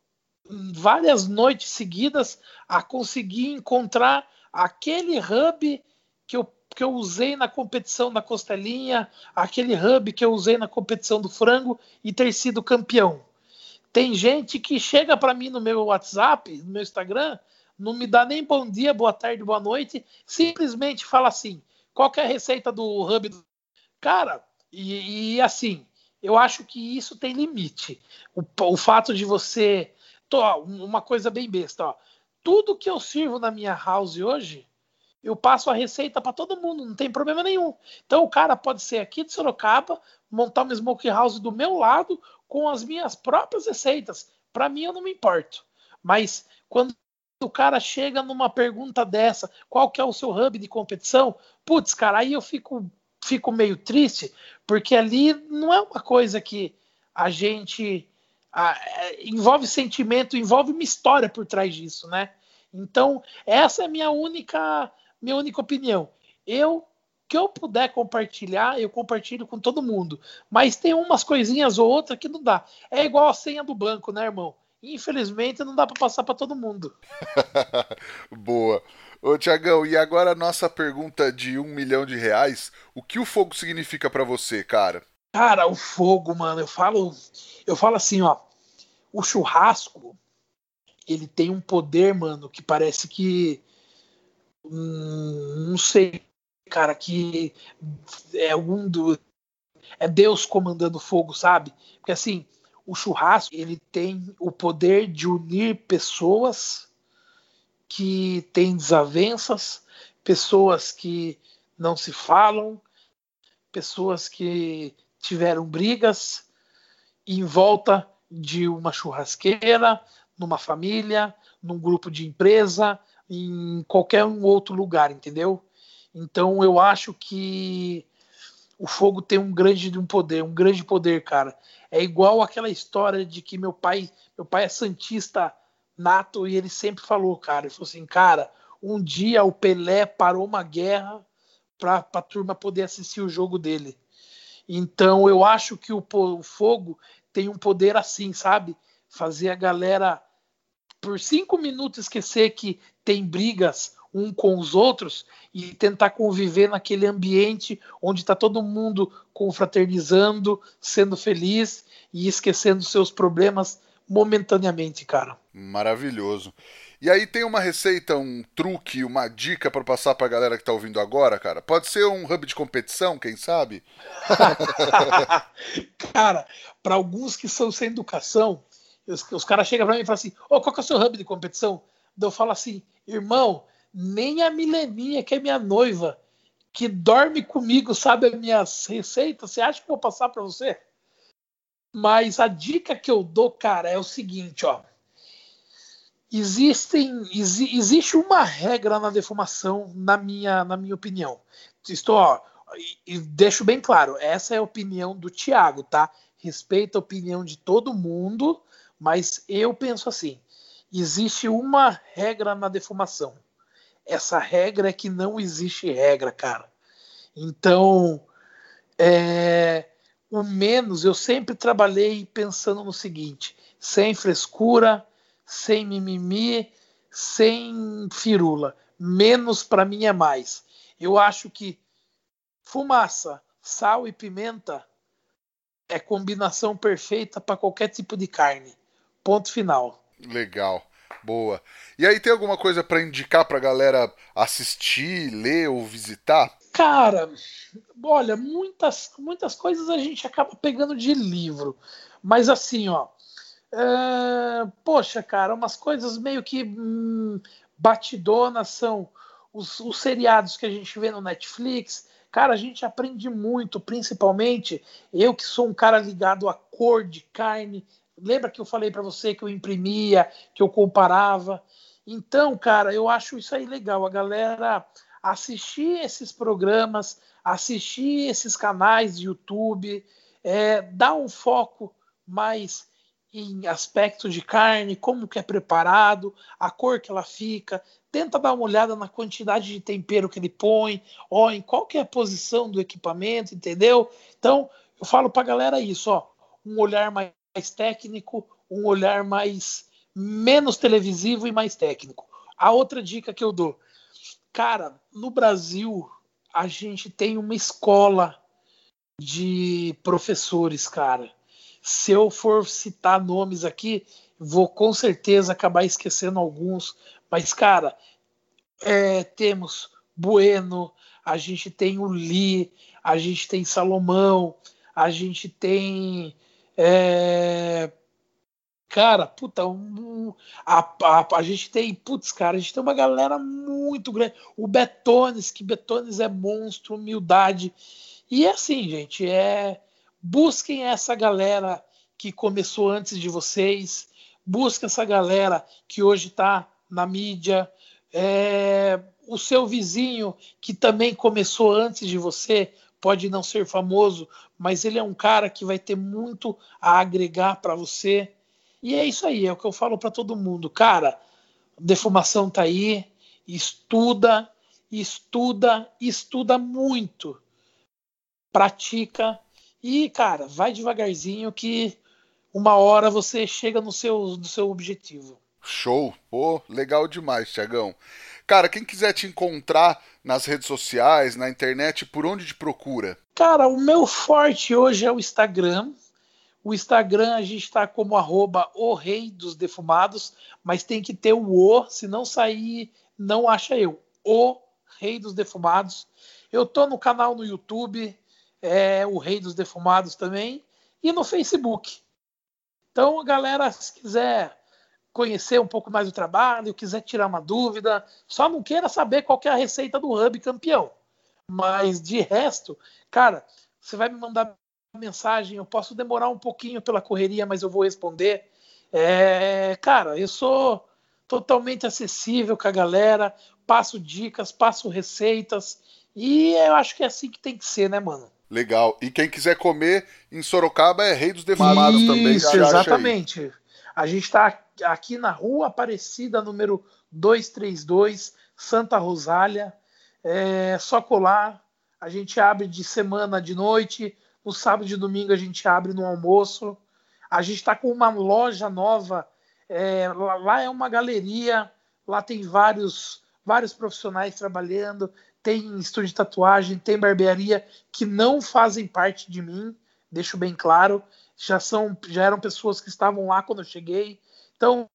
várias noites seguidas a conseguir encontrar aquele hub que eu, que eu usei na competição da costelinha, aquele hub que eu usei na competição do frango e ter sido campeão. Tem gente que chega para mim no meu WhatsApp, no meu Instagram, não me dá nem bom dia, boa tarde, boa noite, simplesmente fala assim: qual é a receita do hub? Do... Cara, e, e, assim, eu acho que isso tem limite. O, o fato de você. uma coisa bem besta, ó tudo que eu sirvo na minha house hoje, eu passo a receita para todo mundo, não tem problema nenhum. Então o cara pode ser aqui de Sorocaba, montar uma smoke house do meu lado com as minhas próprias receitas. Para mim eu não me importo. Mas quando o cara chega numa pergunta dessa, qual que é o seu hub de competição? Putz, cara, aí eu fico fico meio triste, porque ali não é uma coisa que a gente é, envolve sentimento, envolve uma história por trás disso, né? Então, essa é a minha única, minha única opinião. Eu que eu puder compartilhar, eu compartilho com todo mundo. Mas tem umas coisinhas ou outras que não dá. É igual a senha do banco, né, irmão? Infelizmente não dá para passar para todo mundo. Boa. Ô Tiagão, e agora a nossa pergunta de um milhão de reais. O que o fogo significa para você, cara? Cara, o fogo, mano, eu falo, eu falo assim, ó, o churrasco, ele tem um poder, mano, que parece que hum, não sei, cara, que é um do é Deus comandando o fogo, sabe? Porque assim, o churrasco, ele tem o poder de unir pessoas que têm desavenças, pessoas que não se falam, pessoas que tiveram brigas em volta de uma churrasqueira, numa família, num grupo de empresa, em qualquer um outro lugar, entendeu? Então eu acho que o fogo tem um grande um poder, um grande poder, cara. É igual aquela história de que meu pai, meu pai é santista nato e ele sempre falou, cara, ele falou assim, cara, um dia o Pelé parou uma guerra para a turma poder assistir o jogo dele. Então eu acho que o, o fogo tem um poder assim, sabe? Fazer a galera por cinco minutos esquecer que tem brigas um com os outros e tentar conviver naquele ambiente onde está todo mundo confraternizando, sendo feliz e esquecendo seus problemas momentaneamente, cara. Maravilhoso. E aí tem uma receita, um truque, uma dica para passar para a galera que tá ouvindo agora, cara? Pode ser um hub de competição, quem sabe? cara, para alguns que são sem educação, os, os caras chegam para mim e falam assim: Ô, oh, qual que é o seu hub de competição? Eu falo assim, irmão, nem a Mileninha, que é minha noiva, que dorme comigo, sabe as minhas receitas, você acha que eu vou passar para você? Mas a dica que eu dou, cara, é o seguinte, ó. Existem existe uma regra na defumação na minha na minha opinião. Estou ó, e deixo bem claro essa é a opinião do Tiago tá? Respeito a opinião de todo mundo mas eu penso assim. Existe uma regra na defumação essa regra é que não existe regra cara então é, o menos eu sempre trabalhei pensando no seguinte sem frescura sem mimimi, sem firula. Menos para mim é mais. Eu acho que fumaça, sal e pimenta é combinação perfeita para qualquer tipo de carne. Ponto final. Legal. Boa. E aí tem alguma coisa para indicar para galera assistir, ler ou visitar? Cara, olha, muitas muitas coisas a gente acaba pegando de livro, mas assim, ó, Uh, poxa, cara, umas coisas meio que hum, batidonas são os, os, seriados que a gente vê no Netflix. Cara, a gente aprende muito, principalmente eu que sou um cara ligado à cor de carne. Lembra que eu falei para você que eu imprimia, que eu comparava? Então, cara, eu acho isso aí legal. A galera assistir esses programas, assistir esses canais de YouTube, é, dar um foco mais em aspectos de carne, como que é preparado, a cor que ela fica, tenta dar uma olhada na quantidade de tempero que ele põe, ó, em qual que é a posição do equipamento, entendeu? Então, eu falo para a galera isso, ó, um olhar mais técnico, um olhar mais menos televisivo e mais técnico. A outra dica que eu dou, cara, no Brasil a gente tem uma escola de professores, cara se eu for citar nomes aqui, vou com certeza acabar esquecendo alguns. Mas, cara, é, temos Bueno, a gente tem o Lee, a gente tem Salomão, a gente tem. É, cara, puta, um, a, a, a, gente tem, putz, cara, a gente tem uma galera muito grande. O Betones, que Betones é monstro, humildade. E é assim, gente, é busquem essa galera que começou antes de vocês, busquem essa galera que hoje está na mídia, é, o seu vizinho que também começou antes de você, pode não ser famoso, mas ele é um cara que vai ter muito a agregar para você. E é isso aí, é o que eu falo para todo mundo, cara. Defumação tá aí, estuda, estuda, estuda muito. Pratica e, cara, vai devagarzinho que uma hora você chega no seu, no seu objetivo. Show! Pô, legal demais, Tiagão. Cara, quem quiser te encontrar nas redes sociais, na internet, por onde te procura? Cara, o meu forte hoje é o Instagram. O Instagram a gente está como arroba o rei dos defumados, mas tem que ter o O, se não sair, não acha eu. O rei dos defumados. Eu tô no canal no YouTube, é o rei dos defumados também, e no Facebook. Então, galera, se quiser conhecer um pouco mais do trabalho, quiser tirar uma dúvida, só não queira saber qual é a receita do Hub campeão. Mas de resto, cara, você vai me mandar mensagem, eu posso demorar um pouquinho pela correria, mas eu vou responder. É, cara, eu sou totalmente acessível com a galera, passo dicas, passo receitas, e eu acho que é assim que tem que ser, né, mano? Legal. E quem quiser comer em Sorocaba é Rei dos Defumados também. Isso, exatamente. A gente está aqui na Rua Aparecida, número 232, Santa Rosália. É só colar. A gente abre de semana de noite, no sábado e domingo a gente abre no almoço. A gente está com uma loja nova. É, lá é uma galeria. Lá tem vários, vários profissionais trabalhando. Tem estúdio de tatuagem, tem barbearia que não fazem parte de mim. Deixo bem claro. Já são, já eram pessoas que estavam lá quando eu cheguei. Então,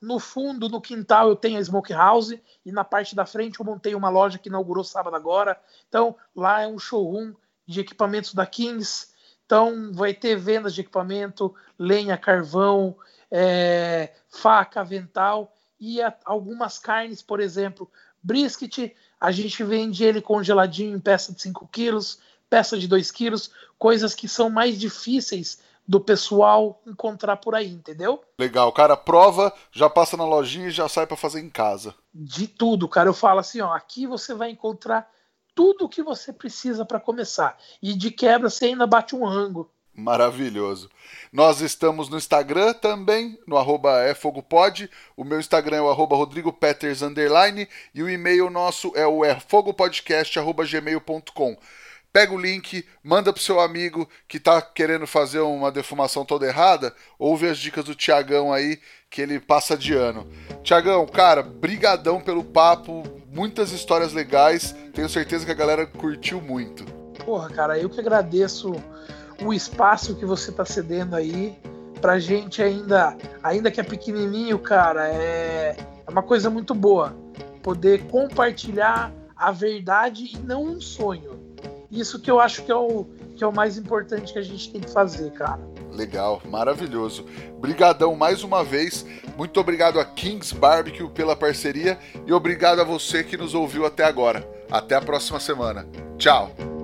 no fundo, no quintal, eu tenho a Smoke House e na parte da frente eu montei uma loja que inaugurou sábado agora. Então, lá é um showroom de equipamentos da Kings. Então, vai ter vendas de equipamento, lenha, carvão, é, faca, avental e a, algumas carnes, por exemplo, brisket. A gente vende ele congeladinho em peça de 5 quilos, peça de 2 quilos, coisas que são mais difíceis do pessoal encontrar por aí, entendeu? Legal, cara, prova, já passa na lojinha e já sai para fazer em casa. De tudo, cara. Eu falo assim, ó, aqui você vai encontrar tudo o que você precisa para começar. E de quebra você ainda bate um rango. Maravilhoso. Nós estamos no Instagram também, no arroba efogopod. O meu Instagram é o arroba rodrigopeters, underline, e o e-mail nosso é o efogopodcast.gmail.com. Pega o link, manda pro seu amigo que tá querendo fazer uma defumação toda errada, ouve as dicas do Tiagão aí, que ele passa de ano. Tiagão, cara, brigadão pelo papo, muitas histórias legais. Tenho certeza que a galera curtiu muito. Porra, cara, eu que agradeço o espaço que você tá cedendo aí. Pra gente ainda, ainda que é pequenininho, cara, é, é uma coisa muito boa. Poder compartilhar a verdade e não um sonho. Isso que eu acho que é o, que é o mais importante que a gente tem que fazer, cara. Legal, maravilhoso. Brigadão mais uma vez. Muito obrigado a Kings Barbecue pela parceria e obrigado a você que nos ouviu até agora. Até a próxima semana. Tchau.